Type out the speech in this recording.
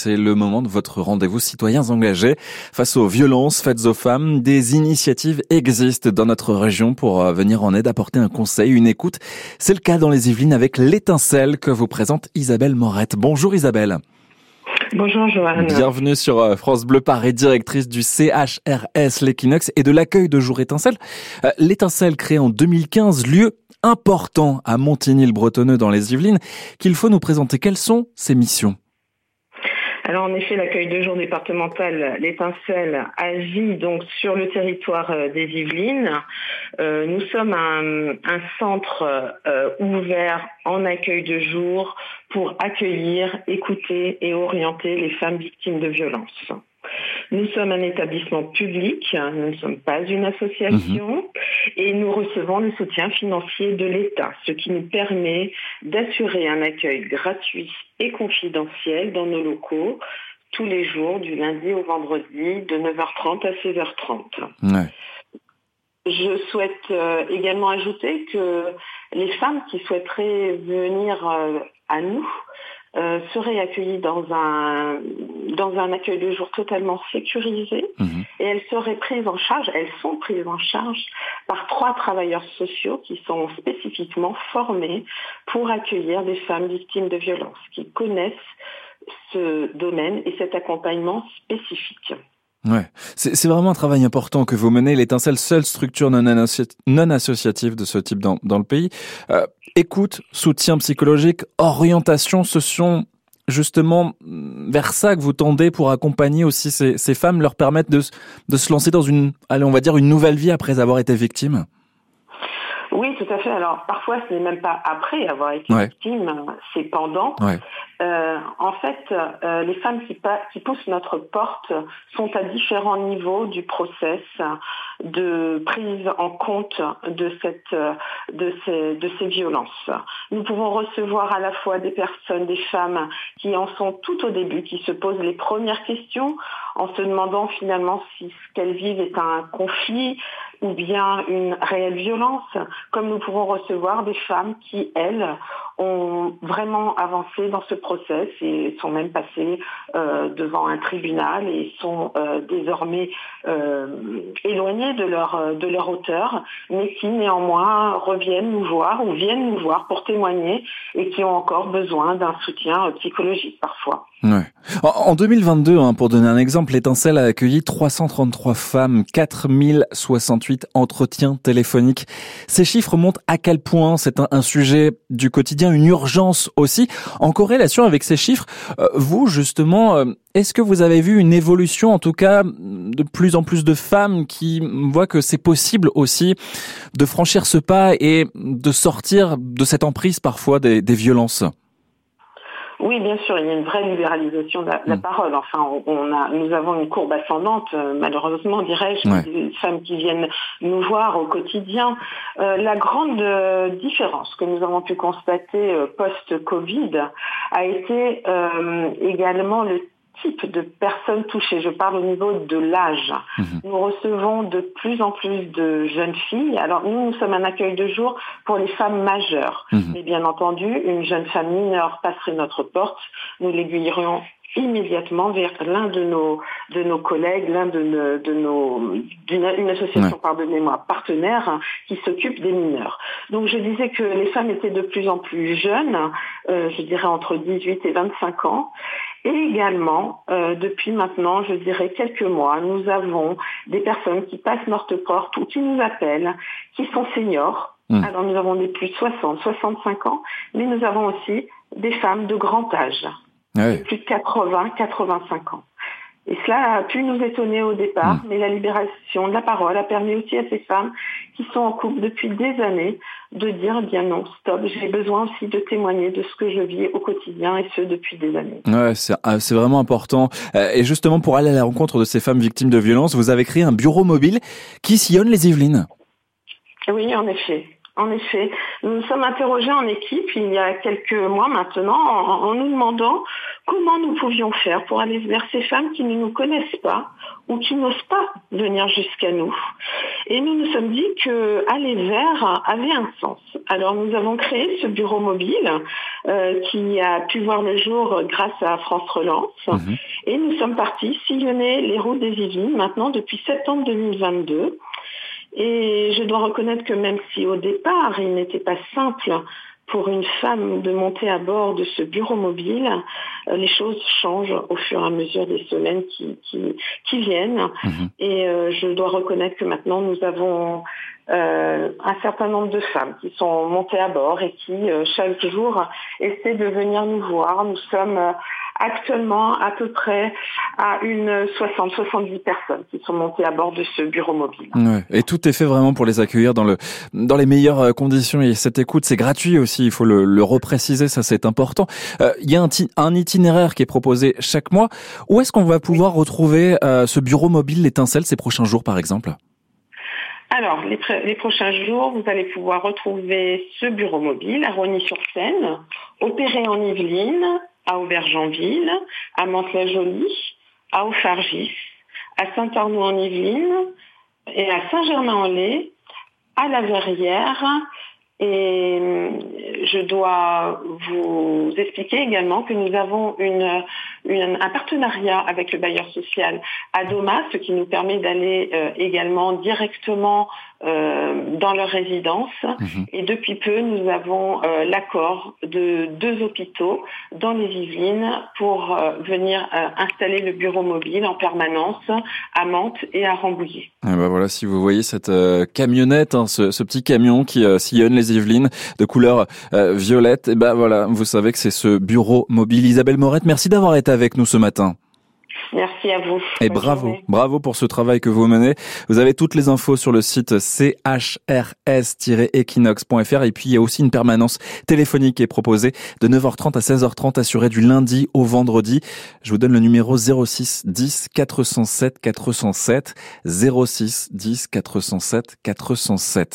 c'est le moment de votre rendez-vous citoyens engagés. Face aux violences faites aux femmes, des initiatives existent dans notre région pour euh, venir en aide, apporter un conseil, une écoute. C'est le cas dans les Yvelines avec l'étincelle que vous présente Isabelle Morette. Bonjour Isabelle. Bonjour Joanne. Bienvenue sur euh, France Bleu Paris, directrice du CHRS L'Equinox et de l'accueil de jour étincelle. Euh, L'étincelle créée en 2015, lieu important à Montigny-le-Bretonneux dans les Yvelines, qu'il faut nous présenter. Quelles sont ses missions? Alors en effet, l'accueil de jour départemental, l'étincelle, agit donc sur le territoire euh, des Yvelines. Euh, nous sommes un, centre euh, ouvert en accueil de jour pour accueillir, écouter et orienter les femmes victimes de violences. Nous sommes un établissement public, nous ne sommes pas une association mhm. et nous recevons le soutien financier de l'État, ce qui nous permet d'assurer un accueil gratuit et confidentiel dans nos locaux tous les jours, du lundi au vendredi, de 9h30 à 16h30. Je souhaite euh, également ajouter que les femmes qui souhaiteraient venir euh, à nous euh, seraient accueillies dans un, dans un accueil de jour totalement sécurisé mhm. et elles seraient prises en charge, elles sont prises en charge par trois travailleurs sociaux qui sont spécifiquement formés pour accueillir des femmes victimes de violences, qui connaissent ce domaine et cet accompagnement spécifique. Ouais, c'est vraiment un travail important que vous menez. L'étincelle, seule structure non, associative de ce type dans, dans le pays. Euh, écoute, soutien psychologique, orientation, ce sont justement vers ça que vous tendez pour accompagner aussi ces, ces femmes, leur permettre de, de se lancer dans une, allez, on va dire une nouvelle vie après avoir été victime. Oui, tout à fait. Alors parfois, ce n'est même pas après avoir été victime, c'est pendant. Euh, en fait, euh, les femmes qui, qui, poussent notre porte sont à différents niveaux du process de prise en compte de, cette, de, ces, de ces violences. Nous pouvons recevoir à la fois des personnes, des femmes qui en sont tout au début, qui se posent les premières questions en se demandant finalement si ce qu'elles vivent est un conflit, ou bien une réelle violence, comme nous pouvons recevoir des femmes qui, elles, ont vraiment avancé dans ce process et sont même passées euh, devant un tribunal et sont euh, désormais euh, éloignées de leur, de leur auteur, mais qui néanmoins reviennent nous voir ou viennent nous voir pour témoigner et qui ont encore besoin d'un soutien psychologique parfois. Ouais. En 2022, hein, pour donner un exemple, l'étincelle a accueilli 333 femmes, 4068 entretiens téléphoniques. Ces chiffres montrent à quel point c'est un, sujet du quotidien, une urgence aussi. En corrélation avec ces chiffres, euh, vous justement, euh, est-ce que vous avez vu une évolution, en tout cas, de plus en plus de femmes qui voient que c'est possible aussi de franchir ce pas et de sortir de cette emprise parfois des violences? Oui, bien sûr, il y a une vraie libéralisation de la, mm. parole. Enfin, on, a, nous avons une courbe ascendante, euh, malheureusement, dirais-je, des femmes qui viennent nous voir au quotidien. Euh, la grande euh, différence que nous avons pu constater post-Covid a été également le type de personnes touchées. Je parle au niveau de l'âge. Mhm. Nous recevons de plus en plus de jeunes filles. Alors nous, nous sommes un accueil de jour pour les femmes majeures. Mhm. Mais bien entendu, une jeune femme mineure passerait notre porte. Nous l'aiguillerions immédiatement vers l'un de nos de nos collègues, l'un de, de nos d'une association pardonnez-moi partenaire qui s'occupe des mineurs. Donc je disais que les femmes étaient de plus en plus jeunes, euh, je dirais entre 18 et 25 ans, et également, euh, depuis maintenant, je dirais quelques mois, nous avons des personnes qui passent notre porte ou qui nous appellent, qui sont seniors. Hmm. Alors nous avons des plus de 60, 65 ans, mais nous avons aussi des femmes de grand âge, ah plus de 80, 85 ans. Et cela a pu nous étonner au départ, hmm. mais la libération de la parole a permis aussi à ces femmes qui sont en couple depuis des années de dire eh bien non, stop, j'ai besoin aussi de témoigner de ce que je vis au quotidien et ce depuis des années. Ouais, c'est ah, vraiment important. Euh, et justement, pour aller à la rencontre de ces femmes victimes de violences, vous avez créé un bureau mobile qui sillonne les Yvelines. Oui, en effet. En effet, nous nous sommes interrogés en équipe il y a quelques mois maintenant en, nous demandant comment nous pouvions faire pour aller vers ces femmes qui ne nous connaissent pas ou qui n'osent pas venir jusqu'à nous? Et nous nous sommes dit que aller vers avait un sens. Alors nous avons créé ce bureau mobile euh, qui a pu voir le jour grâce à France Relance. Mhm. Et nous sommes partis sillonner les routes des Yvelines maintenant depuis septembre 2022. Et je dois reconnaître que même si au départ il n'était pas simple pour une femme de monter à bord de ce bureau mobile, euh, les choses changent au fur et à mesure des semaines qui, qui, viennent. Mhm. Et euh, je dois reconnaître que maintenant nous avons euh, un certain nombre de femmes qui sont montées à bord et qui chaque jour essaient de venir nous voir. Nous sommes actuellement à peu près à une 60-70 personnes qui sont montées à bord de ce bureau mobile. Et tout est fait vraiment pour les accueillir dans le dans les meilleures euh, conditions. Et cette écoute, c'est gratuit aussi. Il faut le, le repréciser, ça c'est important. Euh, il y a un, un, itinéraire qui est proposé chaque mois. Où est-ce qu'on va pouvoir retrouver euh, ce bureau mobile, l'étincelle, ces prochains jours, par exemple? Alors, les, les, prochains jours, vous allez pouvoir retrouver ce bureau mobile à Rogny-sur-Seine, opéré en Yvelines, à Aubergenville, à Mantes-la-Jolie, à Aufargis, à Saint-Arnaud-en-Yvelines et à Saint-Germain-en-Laye, à La Verrière. Et euh, je dois vous expliquer également que nous avons une, un partenariat avec le bailleur social Adoma, ce qui nous permet d'aller euh, également directement euh, dans leur résidence. Mhm. Et depuis peu, nous avons euh, l'accord de deux hôpitaux dans les Yvelines pour venir installer le bureau mobile en permanence à Mantes et à Rambouillet. Et ben voilà, si vous voyez cette camionnette, hein, ce, ce, petit camion qui sillonne les Yvelines de couleur violette, et ben voilà, vous savez que c'est ce bureau mobile. Isabelle Morette, merci d'avoir été avec nous ce matin. Merci à vous. Et bravo, bravo pour ce travail que vous menez. Vous avez toutes les infos sur le site chrs-equinox.fr et puis il y a aussi une permanence téléphonique qui est proposée de 9h30 à 16h30 assurée du lundi au vendredi. Je vous donne le numéro 06 10 407 407 06 10 407 407.